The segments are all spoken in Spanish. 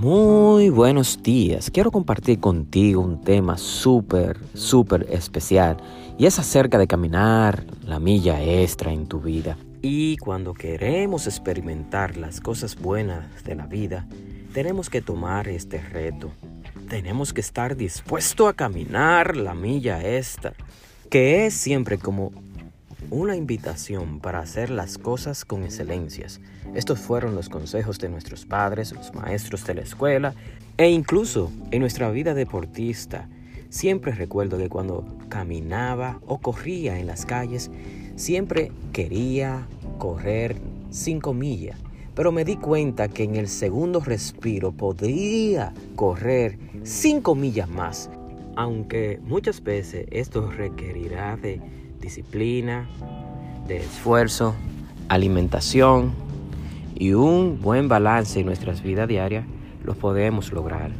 Muy buenos días. Quiero compartir contigo un tema súper, súper especial y es acerca de caminar la milla extra en tu vida. Y cuando queremos experimentar las cosas buenas de la vida, tenemos que tomar este reto. Tenemos que estar dispuesto a caminar la milla extra, que es siempre como una invitación para hacer las cosas con excelencias. Estos fueron los consejos de nuestros padres, los maestros de la escuela e incluso en nuestra vida deportista. Siempre recuerdo que cuando caminaba o corría en las calles, siempre quería correr cinco millas, pero me di cuenta que en el segundo respiro podría correr cinco millas más, aunque muchas veces esto requerirá de disciplina, de esfuerzo, alimentación y un buen balance en nuestras vidas diarias, lo podemos lograr.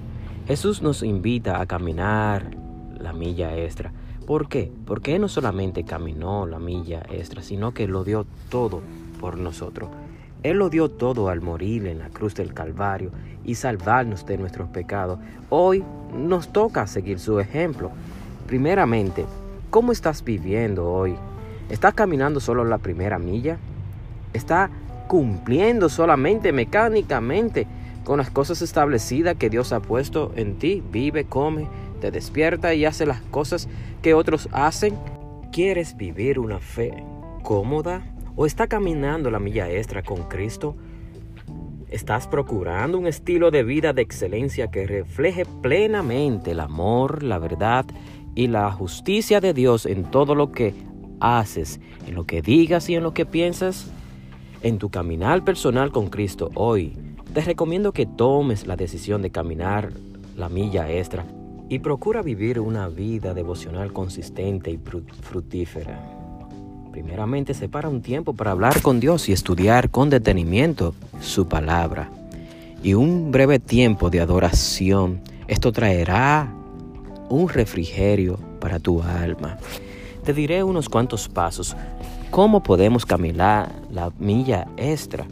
Jesús nos invita a caminar la milla extra. ¿Por qué? Porque no solamente caminó la milla extra, sino que lo dio todo por nosotros. Él lo dio todo al morir en la cruz del Calvario y salvarnos de nuestros pecados. Hoy nos toca seguir su ejemplo. Primeramente, ¿Cómo estás viviendo hoy? ¿Estás caminando solo la primera milla? ¿Estás cumpliendo solamente mecánicamente con las cosas establecidas que Dios ha puesto en ti? Vive, come, te despierta y hace las cosas que otros hacen. ¿Quieres vivir una fe cómoda? ¿O está caminando la milla extra con Cristo? ¿Estás procurando un estilo de vida de excelencia que refleje plenamente el amor, la verdad y la justicia de Dios en todo lo que haces, en lo que digas y en lo que piensas, en tu caminar personal con Cristo hoy, te recomiendo que tomes la decisión de caminar la milla extra y procura vivir una vida devocional consistente y fructífera. Primeramente, separa un tiempo para hablar con Dios y estudiar con detenimiento su palabra. Y un breve tiempo de adoración. Esto traerá un refrigerio para tu alma. Te diré unos cuantos pasos. ¿Cómo podemos caminar la milla extra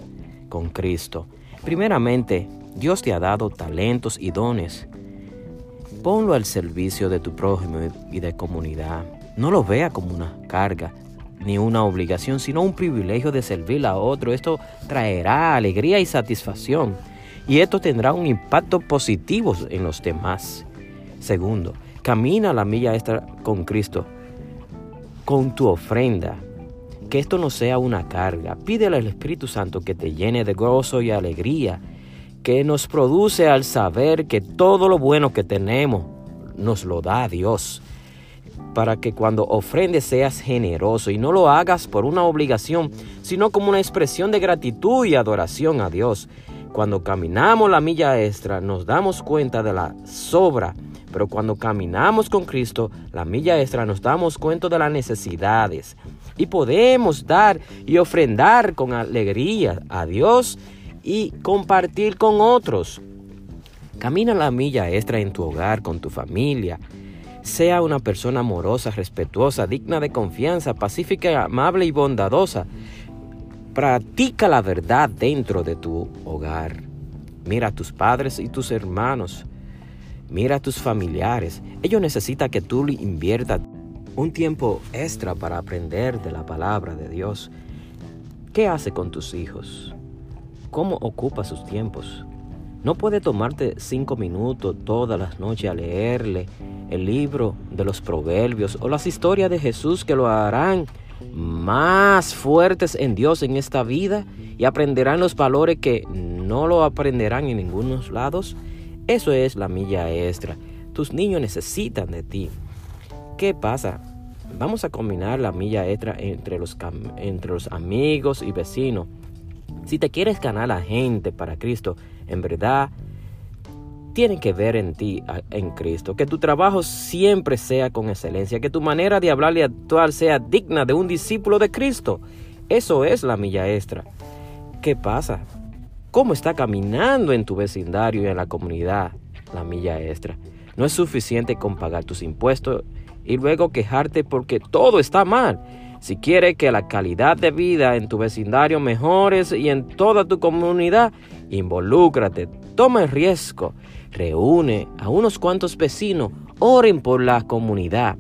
con Cristo? Primeramente, Dios te ha dado talentos y dones. Ponlo al servicio de tu prójimo y de comunidad. No lo vea como una carga ni una obligación, sino un privilegio de servir a otro. Esto traerá alegría y satisfacción. Y esto tendrá un impacto positivo en los demás. Segundo, Camina la milla extra con Cristo, con tu ofrenda. Que esto no sea una carga. Pídele al Espíritu Santo que te llene de gozo y alegría, que nos produce al saber que todo lo bueno que tenemos nos lo da Dios. Para que cuando ofrendes seas generoso y no lo hagas por una obligación, sino como una expresión de gratitud y adoración a Dios. Cuando caminamos la milla extra, nos damos cuenta de la sobra pero cuando caminamos con Cristo, la milla extra, nos damos cuenta de las necesidades y podemos dar y ofrendar con alegría a Dios y compartir con otros. Camina la milla extra en tu hogar, con tu familia. Sea una persona amorosa, respetuosa, digna de confianza, pacífica, amable y bondadosa. Practica la verdad dentro de tu hogar. Mira a tus padres y tus hermanos. Mira a tus familiares. Ellos necesitan que tú inviertas un tiempo extra para aprender de la palabra de Dios. ¿Qué hace con tus hijos? ¿Cómo ocupa sus tiempos? No puede tomarte cinco minutos todas las noches a leerle el libro de los proverbios o las historias de Jesús que lo harán más fuertes en Dios en esta vida y aprenderán los valores que no lo aprenderán en ningunos lados. Eso es la milla extra. Tus niños necesitan de ti. ¿Qué pasa? Vamos a combinar la milla extra entre los, entre los amigos y vecinos. Si te quieres ganar a la gente para Cristo, en verdad, tienen que ver en ti, en Cristo. Que tu trabajo siempre sea con excelencia. Que tu manera de hablar y actuar sea digna de un discípulo de Cristo. Eso es la milla extra. ¿Qué pasa? Cómo está caminando en tu vecindario y en la comunidad la milla extra. No es suficiente con pagar tus impuestos y luego quejarte porque todo está mal. Si quieres que la calidad de vida en tu vecindario mejores y en toda tu comunidad, involúcrate, toma el riesgo, reúne a unos cuantos vecinos, oren por la comunidad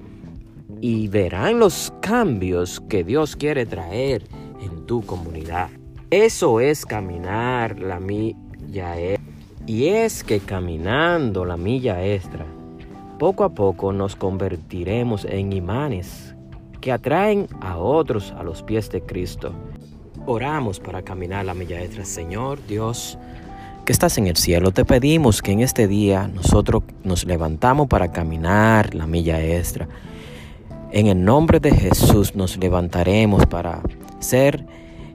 y verán los cambios que Dios quiere traer en tu comunidad. Eso es caminar la milla extra. Y es que caminando la milla extra, poco a poco nos convertiremos en imanes que atraen a otros a los pies de Cristo. Oramos para caminar la milla extra. Señor Dios, que estás en el cielo, te pedimos que en este día nosotros nos levantamos para caminar la milla extra. En el nombre de Jesús nos levantaremos para ser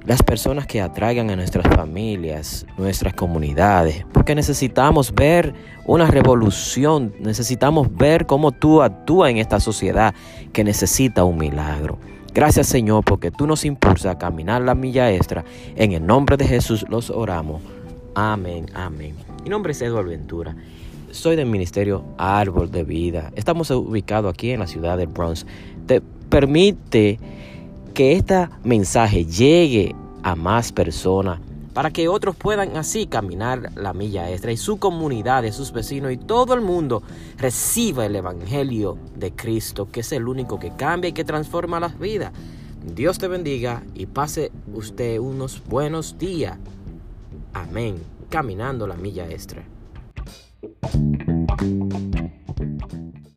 las personas que atraigan a nuestras familias, nuestras comunidades, porque necesitamos ver una revolución, necesitamos ver cómo tú actúas en esta sociedad que necesita un milagro. Gracias Señor porque tú nos impulsas a caminar la milla extra. En el nombre de Jesús los oramos. Amén, amén. Mi nombre es Eduardo Ventura. Soy del Ministerio Árbol de Vida. Estamos ubicados aquí en la ciudad de Bronx. Te permite que este mensaje llegue a más personas para que otros puedan así caminar la milla extra y su comunidad, sus vecinos y todo el mundo reciba el Evangelio de Cristo, que es el único que cambia y que transforma las vidas. Dios te bendiga y pase usted unos buenos días. Amén. Caminando la milla extra.